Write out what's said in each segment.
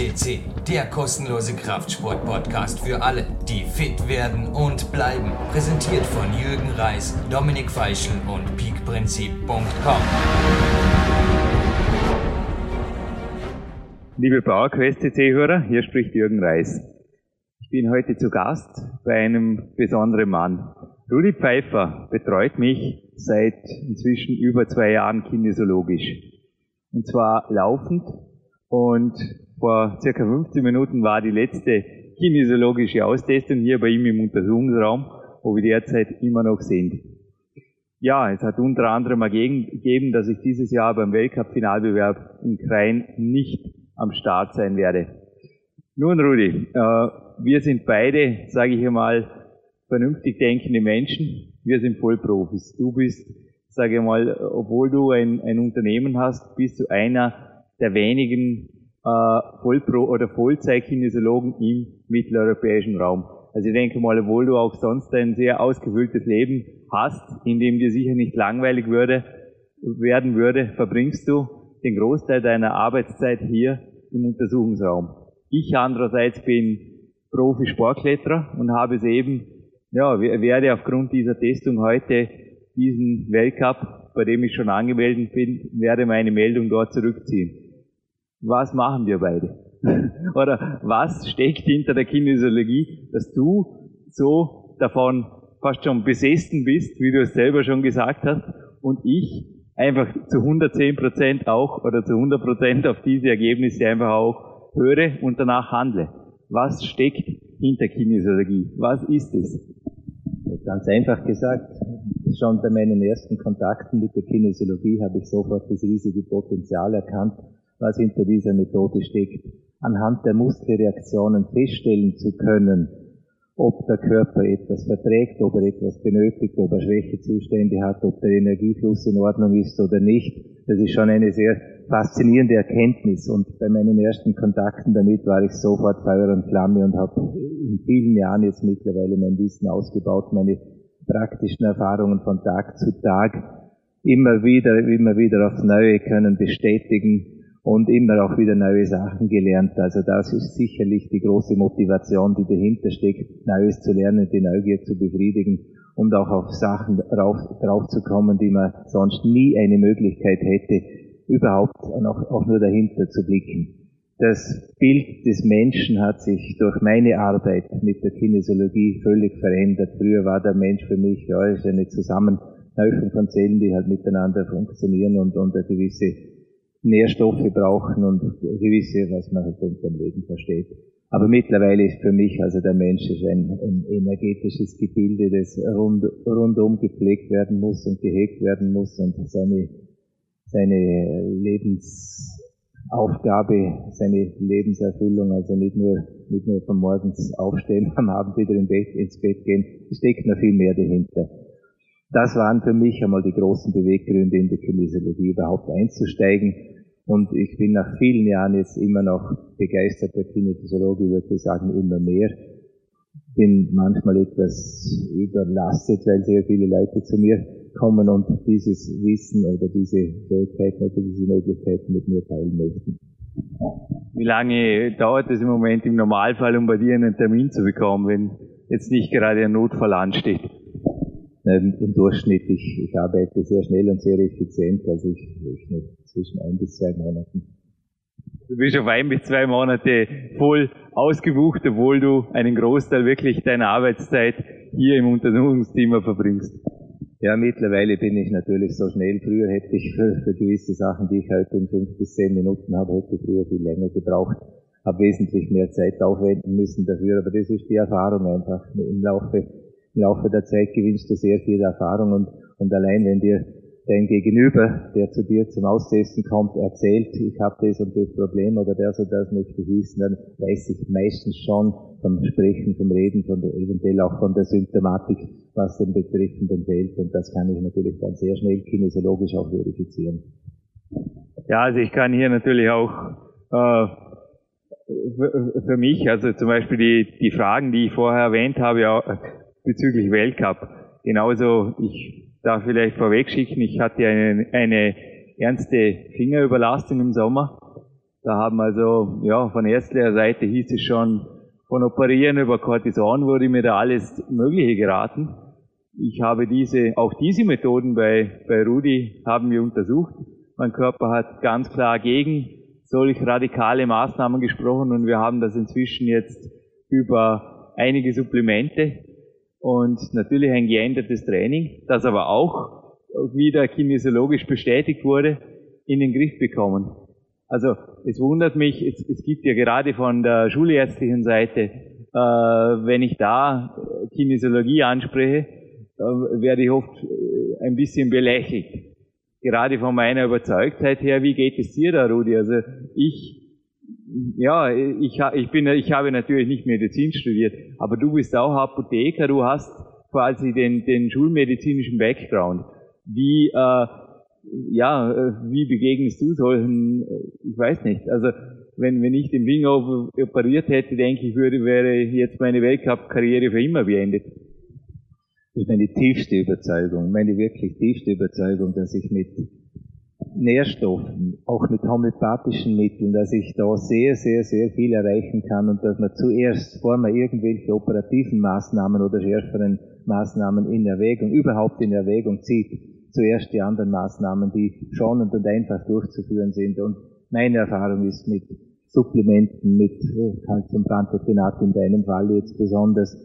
FCC, der kostenlose Kraftsport-Podcast für alle, die fit werden und bleiben. Präsentiert von Jürgen Reis, Dominik Feischl und peakprinzip.com. Liebe PowerQuest CC-Hörer, hier spricht Jürgen Reis. Ich bin heute zu Gast bei einem besonderen Mann. Rudi Pfeiffer betreut mich seit inzwischen über zwei Jahren kinesiologisch. Und zwar laufend und vor circa 15 Minuten war die letzte kinesiologische Austestung hier bei ihm im Untersuchungsraum, wo wir derzeit immer noch sind. Ja, es hat unter anderem gegeben, dass ich dieses Jahr beim Weltcup-Finalbewerb in Krain nicht am Start sein werde. Nun, Rudi, äh, wir sind beide, sage ich einmal, vernünftig denkende Menschen. Wir sind Vollprofis. Du bist, sage ich mal, obwohl du ein, ein Unternehmen hast, bist du einer der wenigen Vollpro- oder Vollzeit-Kinesiologen im mitteleuropäischen Raum. Also ich denke mal, obwohl du auch sonst ein sehr ausgefülltes Leben hast, in dem dir sicher nicht langweilig würde, werden würde, verbringst du den Großteil deiner Arbeitszeit hier im Untersuchungsraum. Ich andererseits bin Profi-Sportkletterer und habe es eben, ja, werde aufgrund dieser Testung heute diesen Weltcup, bei dem ich schon angemeldet bin, werde meine Meldung dort zurückziehen was machen wir beide? Oder was steckt hinter der Kinesiologie, dass du so davon fast schon besessen bist, wie du es selber schon gesagt hast, und ich einfach zu 110 Prozent auch oder zu 100 Prozent auf diese Ergebnisse einfach auch höre und danach handle. Was steckt hinter Kinesiologie? Was ist es? Ganz einfach gesagt, schon bei meinen ersten Kontakten mit der Kinesiologie habe ich sofort das riesige Potenzial erkannt, was hinter dieser Methode steckt, anhand der Muskelreaktionen feststellen zu können, ob der Körper etwas verträgt, ob er etwas benötigt, ob er Schwächezustände hat, ob der Energiefluss in Ordnung ist oder nicht. Das ist schon eine sehr faszinierende Erkenntnis. Und bei meinen ersten Kontakten damit war ich sofort Feuer und Flamme und habe in vielen Jahren jetzt mittlerweile mein Wissen ausgebaut, meine praktischen Erfahrungen von Tag zu Tag immer wieder, immer wieder aufs Neue können bestätigen, und immer auch wieder neue Sachen gelernt. Also das ist sicherlich die große Motivation, die dahinter steckt, Neues zu lernen, die Neugier zu befriedigen und auch auf Sachen drauf, drauf zu kommen, die man sonst nie eine Möglichkeit hätte, überhaupt noch, auch nur dahinter zu blicken. Das Bild des Menschen hat sich durch meine Arbeit mit der Kinesiologie völlig verändert. Früher war der Mensch für mich ja, ist eine Zusammenhäufung von Zellen, die halt miteinander funktionieren und, und eine gewisse Nährstoffe brauchen und gewisse, was man halt unter dem Leben versteht. Aber mittlerweile ist für mich also der Mensch ist ein, ein energetisches Gebilde, das rund, rundum gepflegt werden muss und gehegt werden muss und seine, seine Lebensaufgabe, seine Lebenserfüllung, also nicht nur, nicht nur von morgens aufstehen, am Abend wieder im Bett, ins Bett gehen, steckt noch viel mehr dahinter. Das waren für mich einmal die großen Beweggründe, in die Kinesiologie überhaupt einzusteigen. Und ich bin nach vielen Jahren jetzt immer noch begeisterter Kinesiologe, würde ich sagen, immer mehr. Bin manchmal etwas überlastet, weil sehr viele Leute zu mir kommen und dieses Wissen oder diese Fähigkeiten oder diese Möglichkeiten mit mir teilen möchten. Wie lange dauert es im Moment im Normalfall, um bei dir einen Termin zu bekommen, wenn jetzt nicht gerade ein Notfall ansteht? Im Durchschnitt, ich, ich arbeite sehr schnell und sehr effizient, also ich rechne zwischen ein bis zwei Monaten. Du bist auf ein bis zwei Monate voll ausgebucht, obwohl du einen Großteil wirklich deiner Arbeitszeit hier im Untersuchungsteam verbringst. Ja, mittlerweile bin ich natürlich so schnell. Früher hätte ich für, für gewisse Sachen, die ich heute in fünf bis zehn Minuten habe, hätte ich früher viel länger gebraucht. Habe wesentlich mehr Zeit aufwenden müssen dafür, aber das ist die Erfahrung einfach im Laufe im Laufe der Zeit gewinnst du sehr viel Erfahrung und, und allein wenn dir dein Gegenüber, der zu dir zum Austesten kommt, erzählt, ich habe das und das Problem oder das und das möchte ich wissen, dann weiß ich meistens schon vom Sprechen, vom Reden, von der, eventuell auch von der Symptomatik, was den Betreffenden fehlt und das kann ich natürlich dann sehr schnell kinesiologisch auch verifizieren. Ja, also ich kann hier natürlich auch äh, für mich, also zum Beispiel die, die Fragen, die ich vorher erwähnt habe, bezüglich Weltcup. Genauso, ich darf vielleicht vorweg schicken, ich hatte eine, eine ernste Fingerüberlastung im Sommer Da haben also, ja, von ärztlicher Seite hieß es schon, von Operieren über Cortison wurde mir da alles Mögliche geraten. Ich habe diese, auch diese Methoden bei, bei Rudi haben wir untersucht. Mein Körper hat ganz klar gegen solch radikale Maßnahmen gesprochen und wir haben das inzwischen jetzt über einige Supplemente und natürlich ein geändertes Training, das aber auch wieder kinesiologisch bestätigt wurde, in den Griff bekommen. Also es wundert mich, es, es gibt ja gerade von der schulärztlichen Seite, äh, wenn ich da Kinesiologie anspreche, äh, werde ich oft äh, ein bisschen belächelt. Gerade von meiner Überzeugtheit her, wie geht es dir da, Rudi? Also ich, ja, ich, ich bin, ich habe natürlich nicht Medizin studiert, aber du bist auch Apotheker, du hast quasi den, den schulmedizinischen Background. Wie, äh, ja, äh, wie begegnest du solchen, äh, ich weiß nicht, also wenn, wenn ich den Finger operiert hätte, denke ich, würde, wäre jetzt meine Weltcup-Karriere für immer beendet. Das ist meine tiefste Überzeugung, meine wirklich tiefste Überzeugung, dass ich mit Nährstoffen, auch mit homöopathischen Mitteln, dass ich da sehr, sehr, sehr viel erreichen kann und dass man zuerst, bevor man irgendwelche operativen Maßnahmen oder schärferen Maßnahmen in Erwägung, überhaupt in Erwägung zieht, zuerst die anderen Maßnahmen, die schonend und einfach durchzuführen sind. Und meine Erfahrung ist mit Supplementen, mit Calciumpantothenat in deinem Fall jetzt besonders,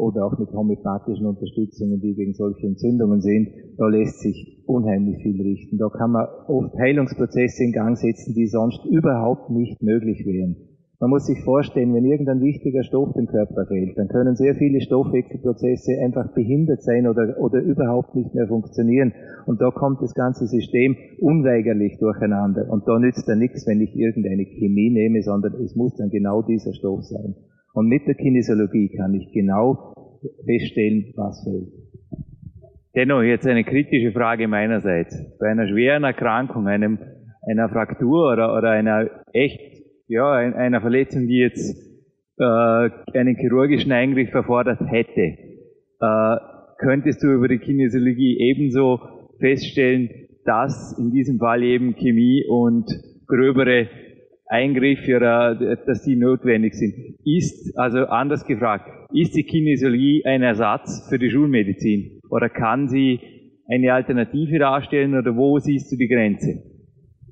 oder auch mit homöopathischen Unterstützungen, die gegen solche Entzündungen sind, da lässt sich unheimlich viel richten. Da kann man oft Heilungsprozesse in Gang setzen, die sonst überhaupt nicht möglich wären. Man muss sich vorstellen, wenn irgendein wichtiger Stoff dem Körper fehlt, dann können sehr viele Stoffwechselprozesse einfach behindert sein oder, oder überhaupt nicht mehr funktionieren. Und da kommt das ganze System unweigerlich durcheinander. Und da nützt dann nichts, wenn ich irgendeine Chemie nehme, sondern es muss dann genau dieser Stoff sein. Und mit der Kinesiologie kann ich genau feststellen, was fehlt. Dennoch jetzt eine kritische Frage meinerseits. Bei einer schweren Erkrankung, einem, einer Fraktur oder, oder einer echt ja, einer Verletzung, die jetzt äh, einen chirurgischen Eingriff erfordert hätte, äh, könntest du über die Kinesiologie ebenso feststellen, dass in diesem Fall eben Chemie und gröbere Eingriffe, oder, dass die notwendig sind. Ist, also anders gefragt, ist die Kinesiologie ein Ersatz für die Schulmedizin? Oder kann sie eine Alternative darstellen oder wo siehst du die Grenze?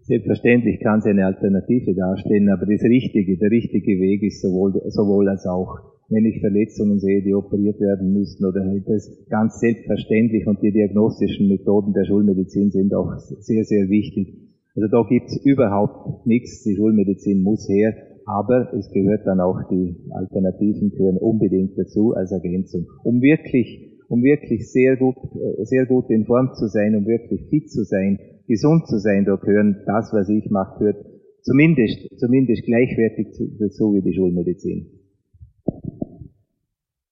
Selbstverständlich kann sie eine Alternative darstellen, aber das Richtige, der richtige Weg ist sowohl, sowohl als auch. Wenn ich Verletzungen sehe, die operiert werden müssen, oder das ganz selbstverständlich und die diagnostischen Methoden der Schulmedizin sind auch sehr, sehr wichtig. Also da gibt's überhaupt nichts, die Schulmedizin muss her, aber es gehört dann auch die Alternativen gehören unbedingt dazu als Ergänzung, um wirklich, um wirklich sehr gut, äh, sehr gut in Form zu sein, um wirklich fit zu sein, gesund zu sein, da gehören das, was ich mache, gehört zumindest, zumindest gleichwertig dazu wie die Schulmedizin.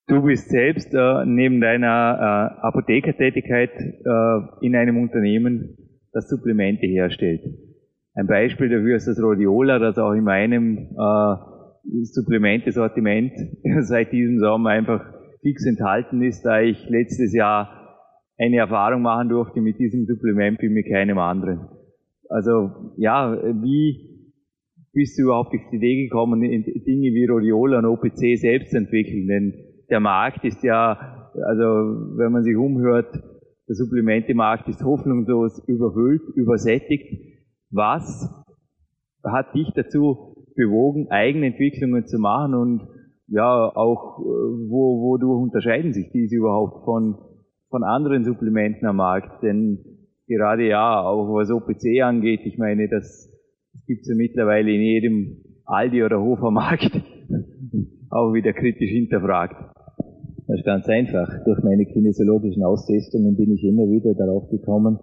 Du bist selbst äh, neben deiner äh, Apothekertätigkeit äh, in einem Unternehmen, das Supplemente herstellt. Ein Beispiel dafür ist das Rhodiola, das auch in meinem äh, Supplementesortiment seit diesem Sommer einfach fix enthalten ist, da ich letztes Jahr eine Erfahrung machen durfte mit diesem Supplement wie mit keinem anderen. Also ja, wie bist du überhaupt auf die Idee gekommen, Dinge wie Rhodiola und OPC selbst zu entwickeln? Denn der Markt ist ja, also wenn man sich umhört, der Supplementemarkt ist hoffnungslos überfüllt, übersättigt. Was hat dich dazu bewogen, eigene Entwicklungen zu machen und ja, auch wo, wodurch unterscheiden sich diese überhaupt von von anderen Supplementen am Markt, denn gerade ja, auch was OPC angeht, ich meine, das, das gibt es ja mittlerweile in jedem Aldi oder Hofermarkt, auch wieder kritisch hinterfragt. Ganz einfach. Durch meine kinesiologischen Austestungen bin ich immer wieder darauf gekommen,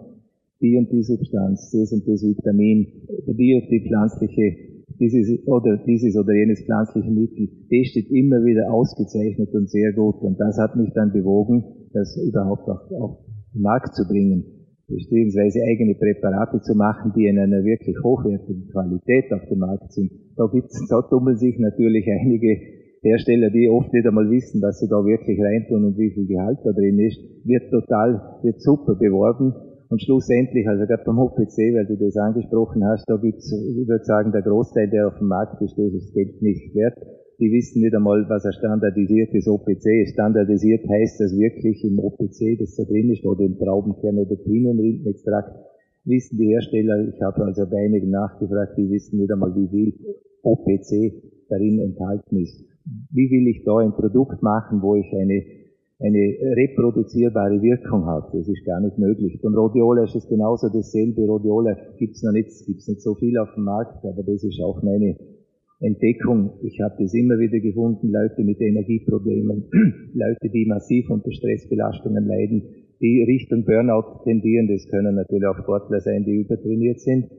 die und die Substanz, das und das Vitamin, die und die pflanzliche, dieses oder dieses oder jenes pflanzliche Mittel, das steht immer wieder ausgezeichnet und sehr gut. Und das hat mich dann bewogen, das überhaupt auch auf den Markt zu bringen, beziehungsweise eigene Präparate zu machen, die in einer wirklich hochwertigen Qualität auf dem Markt sind. Da gibt's, da tummeln sich natürlich einige Hersteller, die oft nicht einmal wissen, was sie da wirklich reintun und wie viel Gehalt da drin ist, wird total, wird super beworben. Und schlussendlich, also gerade beim OPC, weil du das angesprochen hast, da gibt's, ich würde sagen, der Großteil, der auf dem Markt ist, ist das Geld nicht wert. Die wissen nicht einmal, was ein standardisiertes OPC ist. Standardisiert heißt das wirklich im OPC, das da drin ist, oder im Traubenkern oder Pinienrindenextrakt, wissen die Hersteller, ich habe also bei einigen nachgefragt, die wissen nicht einmal, wie viel OPC darin enthalten ist. Wie will ich da ein Produkt machen, wo ich eine, eine reproduzierbare Wirkung habe? Das ist gar nicht möglich. Beim Rhodiola ist es genauso dasselbe. Rhodiola gibt's noch nicht, gibt's nicht so viel auf dem Markt, aber das ist auch meine Entdeckung. Ich habe das immer wieder gefunden, Leute mit Energieproblemen, Leute, die massiv unter Stressbelastungen leiden, die Richtung Burnout tendieren, das können natürlich auch Sportler sein, die übertrainiert sind,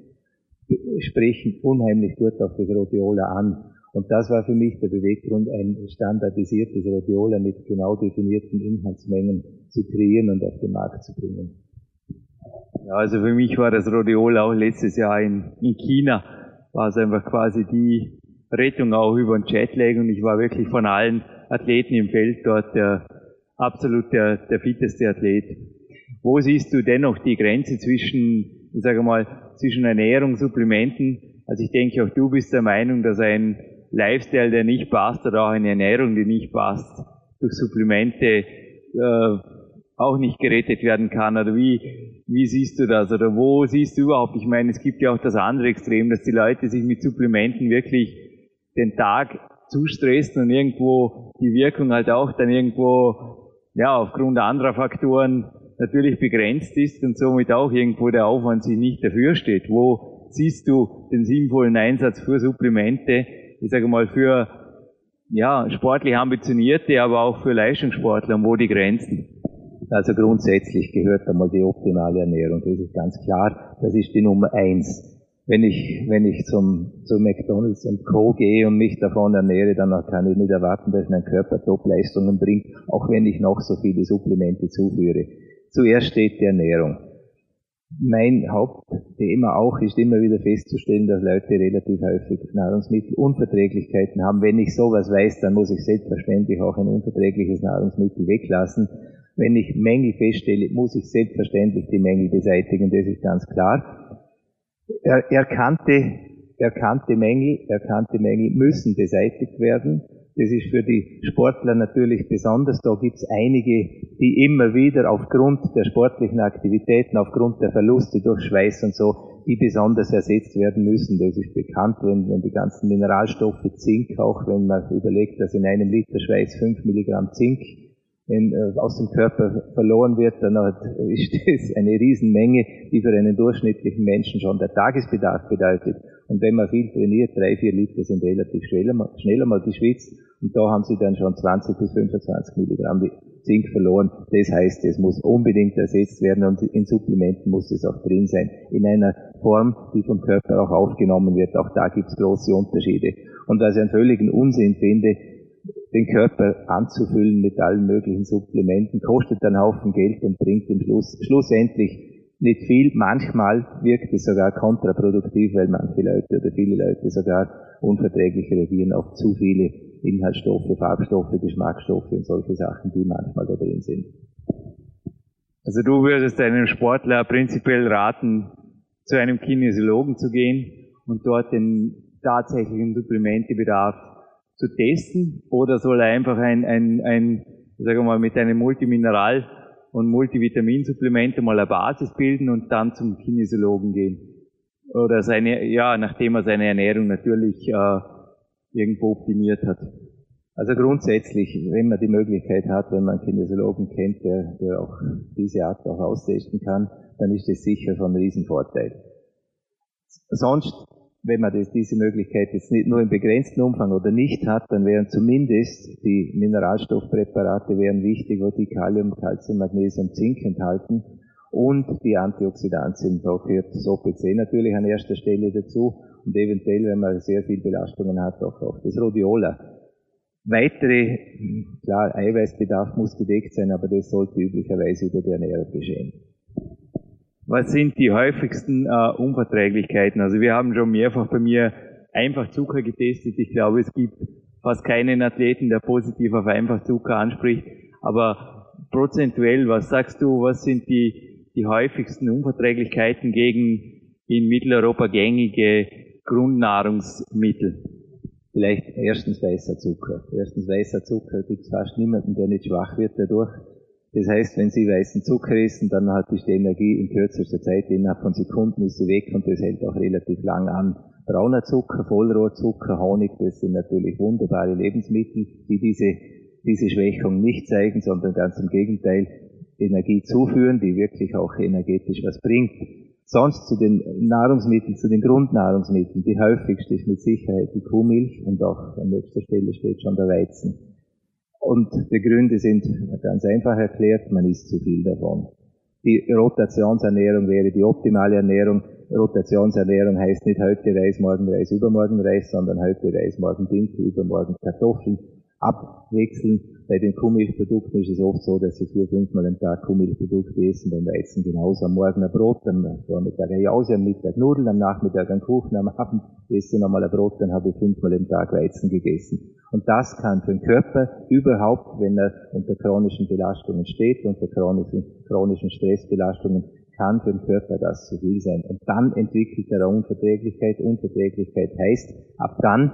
sprechen unheimlich gut auf das Rhodiola an. Und das war für mich der Beweggrund, ein standardisiertes Rhodiola mit genau definierten Inhaltsmengen zu kreieren und auf den Markt zu bringen. Ja, also für mich war das Rhodiola auch letztes Jahr in, in China, war es einfach quasi die Rettung auch über den Jetlag und ich war wirklich von allen Athleten im Feld dort der absolut der, der fitteste Athlet. Wo siehst du dennoch die Grenze zwischen, ich sage mal, zwischen Ernährung, Supplementen? Also ich denke, auch du bist der Meinung, dass ein Lifestyle, der nicht passt, oder auch eine Ernährung, die nicht passt, durch Supplemente äh, auch nicht gerettet werden kann. Oder wie, wie siehst du das? Oder wo siehst du überhaupt? Ich meine, es gibt ja auch das andere Extrem, dass die Leute sich mit Supplementen wirklich den Tag zustressen und irgendwo die Wirkung halt auch dann irgendwo ja, aufgrund anderer Faktoren natürlich begrenzt ist und somit auch irgendwo der Aufwand sich nicht dafür steht. Wo siehst du den sinnvollen Einsatz für Supplemente, ich sage mal für ja, sportlich ambitionierte, aber auch für Leistungssportler wo die Grenzen? Also grundsätzlich gehört einmal die optimale Ernährung, das ist ganz klar, das ist die Nummer eins wenn ich, wenn ich zum, zu McDonalds und Co. gehe und mich davon ernähre, dann kann ich nicht erwarten, dass mein Körper Top-Leistungen bringt, auch wenn ich noch so viele Supplemente zuführe. Zuerst steht die Ernährung. Mein Hauptthema auch ist immer wieder festzustellen, dass Leute relativ häufig Nahrungsmittelunverträglichkeiten haben. Wenn ich sowas weiß, dann muss ich selbstverständlich auch ein unverträgliches Nahrungsmittel weglassen. Wenn ich Mängel feststelle, muss ich selbstverständlich die Mängel beseitigen, das ist ganz klar. Er, erkannte, erkannte Mängel, erkannte Mängel müssen beseitigt werden. Das ist für die Sportler natürlich besonders. Da gibt es einige, die immer wieder aufgrund der sportlichen Aktivitäten, aufgrund der Verluste durch Schweiß und so, die besonders ersetzt werden müssen. Das ist bekannt, wenn, wenn die ganzen Mineralstoffe, Zink auch, wenn man überlegt, dass in einem Liter Schweiß 5 Milligramm Zink in, äh, aus dem Körper verloren wird, dann ist das eine Riesenmenge, die für einen durchschnittlichen Menschen schon der Tagesbedarf bedeutet. Und wenn man viel trainiert, drei, vier Liter sind relativ schneller, schneller mal geschwitzt und da haben sie dann schon 20 bis 25 Milligramm Zink verloren. Das heißt, es muss unbedingt ersetzt werden und in Supplementen muss es auch drin sein. In einer Form, die vom Körper auch aufgenommen wird. Auch da gibt es große Unterschiede. Und was ich einen völligen Unsinn finde, den Körper anzufüllen mit allen möglichen Supplementen, kostet einen Haufen Geld und bringt im Schluss, schlussendlich nicht viel. Manchmal wirkt es sogar kontraproduktiv, weil manche Leute oder viele Leute sogar unverträglich reagieren auf zu viele Inhaltsstoffe, Farbstoffe, Geschmacksstoffe und solche Sachen, die manchmal da drin sind. Also du würdest einem Sportler prinzipiell raten, zu einem Kinesiologen zu gehen und dort den tatsächlichen Supplementebedarf zu testen oder soll er einfach ein, ein, ein sagen wir mal, mit einem Multimineral- und Multivitaminsupplement mal eine Basis bilden und dann zum Kinesiologen gehen? Oder seine, ja, nachdem er seine Ernährung natürlich äh, irgendwo optimiert hat. Also grundsätzlich, wenn man die Möglichkeit hat, wenn man einen Kinesiologen kennt, der, der auch diese Art auch austesten kann, dann ist das sicher von Riesenvorteil. Sonst wenn man das, diese Möglichkeit jetzt nicht nur im begrenzten Umfang oder nicht hat, dann wären zumindest die Mineralstoffpräparate wären wichtig, wo die Kalium, Calcium, Magnesium, Zink enthalten und die Antioxidantien. Da gehört das OPC natürlich an erster Stelle dazu und eventuell, wenn man sehr viel Belastungen hat, auch, auch das Rhodiola. Weitere, klar, Eiweißbedarf muss gedeckt sein, aber das sollte üblicherweise über die Ernährung geschehen. Was sind die häufigsten äh, Unverträglichkeiten? Also wir haben schon mehrfach bei mir einfach Zucker getestet. Ich glaube, es gibt fast keinen Athleten, der positiv auf einfach Zucker anspricht. Aber prozentuell, was sagst du, was sind die die häufigsten Unverträglichkeiten gegen in Mitteleuropa gängige Grundnahrungsmittel? Vielleicht erstens weißer Zucker. Erstens weißer Zucker gibt es fast niemanden, der nicht schwach wird dadurch. Das heißt, wenn Sie weißen Zucker essen, dann hat die Energie in kürzester Zeit, innerhalb von Sekunden ist sie weg und das hält auch relativ lang an. Brauner Zucker, Vollrohrzucker, Honig, das sind natürlich wunderbare Lebensmittel, die diese, diese Schwächung nicht zeigen, sondern ganz im Gegenteil Energie zuführen, die wirklich auch energetisch was bringt. Sonst zu den Nahrungsmitteln, zu den Grundnahrungsmitteln, die häufigste ist mit Sicherheit die Kuhmilch und auch an nächster Stelle steht schon der Weizen. Und die Gründe sind ganz einfach erklärt, man isst zu viel davon. Die Rotationsernährung wäre die optimale Ernährung. Rotationsernährung heißt nicht heute Reis, morgen Reis, übermorgen Reis, sondern heute Reis, morgen Dinkel, übermorgen Kartoffeln. Abwechseln. Bei den Kuhmilchprodukten ist es oft so, dass sie vier, fünfmal am Tag Kuhmilchprodukte essen, beim Weizen genauso. Am Morgen ein Brot, am Vormittag eine Jause, am Mittag Nudeln, am Nachmittag ein Kuchen, am Abend esse ich nochmal ein Brot, dann habe ich fünfmal am Tag Weizen gegessen. Und das kann für den Körper überhaupt, wenn er unter chronischen Belastungen steht, unter chronischen, chronischen Stressbelastungen, kann für den Körper das zu viel sein. Und dann entwickelt er Unverträglichkeit. Unverträglichkeit heißt, ab dann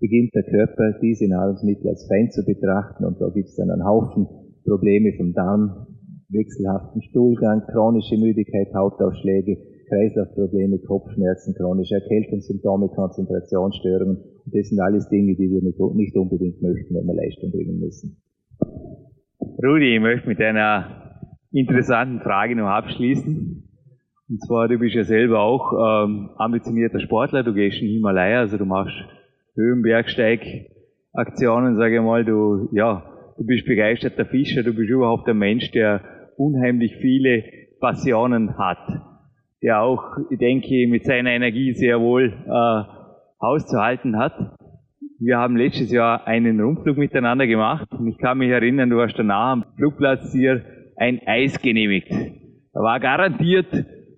beginnt der Körper diese Nahrungsmittel als Feind zu betrachten und da gibt es dann einen Haufen Probleme vom Darm, wechselhaften Stuhlgang, chronische Müdigkeit, Hautausschläge, Kreislaufprobleme, Kopfschmerzen, chronische Erkältungssymptome, Konzentrationsstörungen. Und das sind alles Dinge, die wir nicht unbedingt möchten, wenn wir Leistung bringen müssen. Rudi, ich möchte mit einer interessanten Frage noch abschließen. Und zwar, du bist ja selber auch ähm, ambitionierter Sportler, du gehst in Himalaya, also du machst Höhenbergsteigaktionen, sage ich mal, du, ja, du bist begeisterter Fischer, du bist überhaupt ein Mensch, der unheimlich viele Passionen hat, der auch, ich denke, mit seiner Energie sehr wohl äh, auszuhalten hat. Wir haben letztes Jahr einen Rundflug miteinander gemacht und ich kann mich erinnern, du hast danach am Flugplatz hier ein Eis genehmigt. Da war garantiert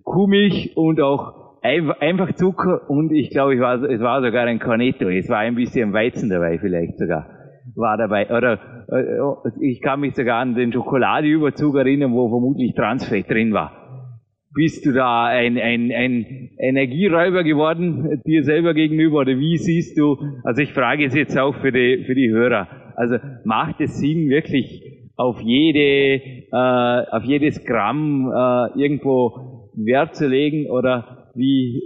Kuhmilch und auch einfach Zucker und ich glaube, es war, es war sogar ein Cornetto. Es war ein bisschen Weizen dabei vielleicht sogar. War dabei. Oder äh, ich kann mich sogar an den Schokoladeüberzug erinnern, wo vermutlich Transfett drin war. Bist du da ein, ein, ein Energieräuber geworden dir selber gegenüber oder wie siehst du, also ich frage es jetzt auch für die, für die Hörer, also macht es Sinn wirklich auf jede, äh, auf jedes Gramm äh, irgendwo Wert zu legen oder wie,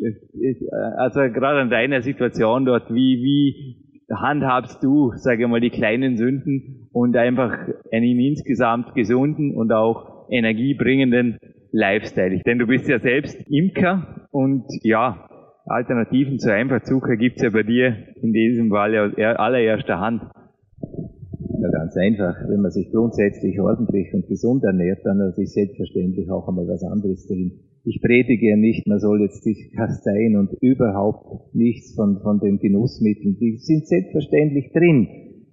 also gerade an deiner Situation dort, wie, wie handhabst du, sage ich mal, die kleinen Sünden und einfach einen insgesamt gesunden und auch energiebringenden Lifestyle? Denn du bist ja selbst Imker und ja, Alternativen zu Einfachzucker gibt's ja bei dir in diesem Fall aus allererster Hand. Ja, ganz einfach. Wenn man sich grundsätzlich ordentlich und gesund ernährt, dann ist selbstverständlich auch einmal was anderes drin ich predige ja nicht, man soll jetzt sich kasteien und überhaupt nichts von, von den Genussmitteln. Die sind selbstverständlich drin.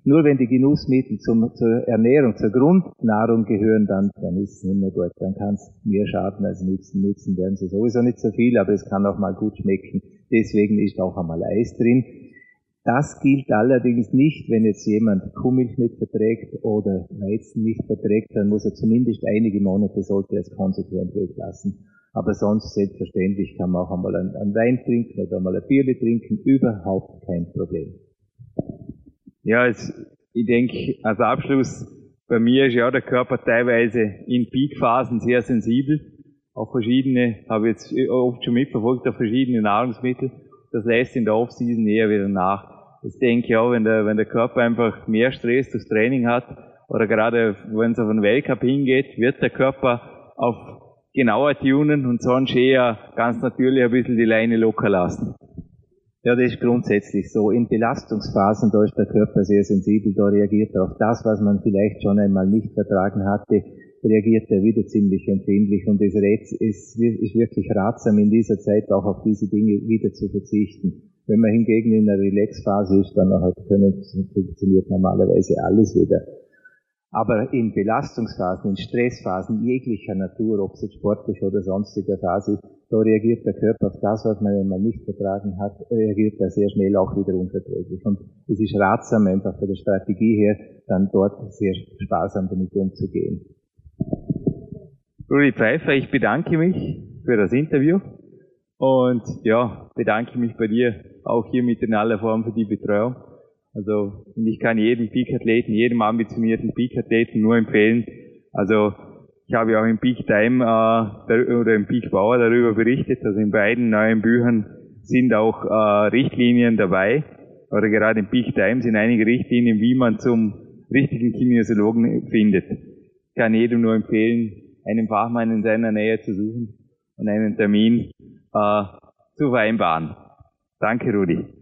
Nur wenn die Genussmittel zum, zur Ernährung, zur Grundnahrung gehören, dann, dann ist es nicht mehr gut. Dann kann es mehr schaden als nützen. Nützen werden sie sowieso nicht so viel, aber es kann auch mal gut schmecken. Deswegen ist auch einmal Eis drin. Das gilt allerdings nicht, wenn jetzt jemand Kuhmilch nicht verträgt oder Weizen nicht verträgt, dann muss er zumindest einige Monate sollte er es konsequent weglassen. Aber sonst selbstverständlich kann man auch einmal einen, Wein trinken oder einmal ein Bier trinken, überhaupt kein Problem. Ja, es, ich denke, als Abschluss, bei mir ist ja der Körper teilweise in Peakphasen sehr sensibel auf verschiedene, habe jetzt oft schon mitverfolgt, auf verschiedene Nahrungsmittel. Das lässt in der Off-Season eher wieder nach. Das denke ich auch, wenn der, wenn der Körper einfach mehr Stress durchs Training hat, oder gerade wenn es auf einen Weltcup hingeht, wird der Körper auf genauer tunen und sonst eher ganz natürlich ein bisschen die Leine locker lassen. Ja, das ist grundsätzlich so. In Belastungsphasen, da ist der Körper sehr sensibel, da reagiert er auf das, was man vielleicht schon einmal nicht vertragen hatte, reagiert er wieder ziemlich empfindlich und es ist, wirklich ratsam, in dieser Zeit auch auf diese Dinge wieder zu verzichten. Wenn man hingegen in einer Relaxphase ist, dann können, funktioniert normalerweise alles wieder. Aber in Belastungsphasen, in Stressphasen jeglicher Natur, ob es jetzt sportlich oder sonstiger Phase ist, da reagiert der Körper auf das, was man einmal nicht vertragen hat, reagiert er sehr schnell auch wieder unverträglich. Und es ist ratsam, einfach von der Strategie her, dann dort sehr sparsam damit umzugehen. Rudi Pfeiffer, ich bedanke mich für das Interview und ja, bedanke mich bei dir auch hier mit in aller Form für die Betreuung. Also ich kann jedem Peak-Athleten, jedem ambitionierten Peak-Athleten nur empfehlen. Also ich habe auch im Peak Time äh, oder im Peak Bauer darüber berichtet. Also in beiden neuen Büchern sind auch äh, Richtlinien dabei. Oder gerade im Peak Time sind einige Richtlinien, wie man zum richtigen Kinesiologen findet. Ich kann jedem nur empfehlen, einen Fachmann in seiner Nähe zu suchen und einen Termin äh, zu vereinbaren. Danke, Rudi.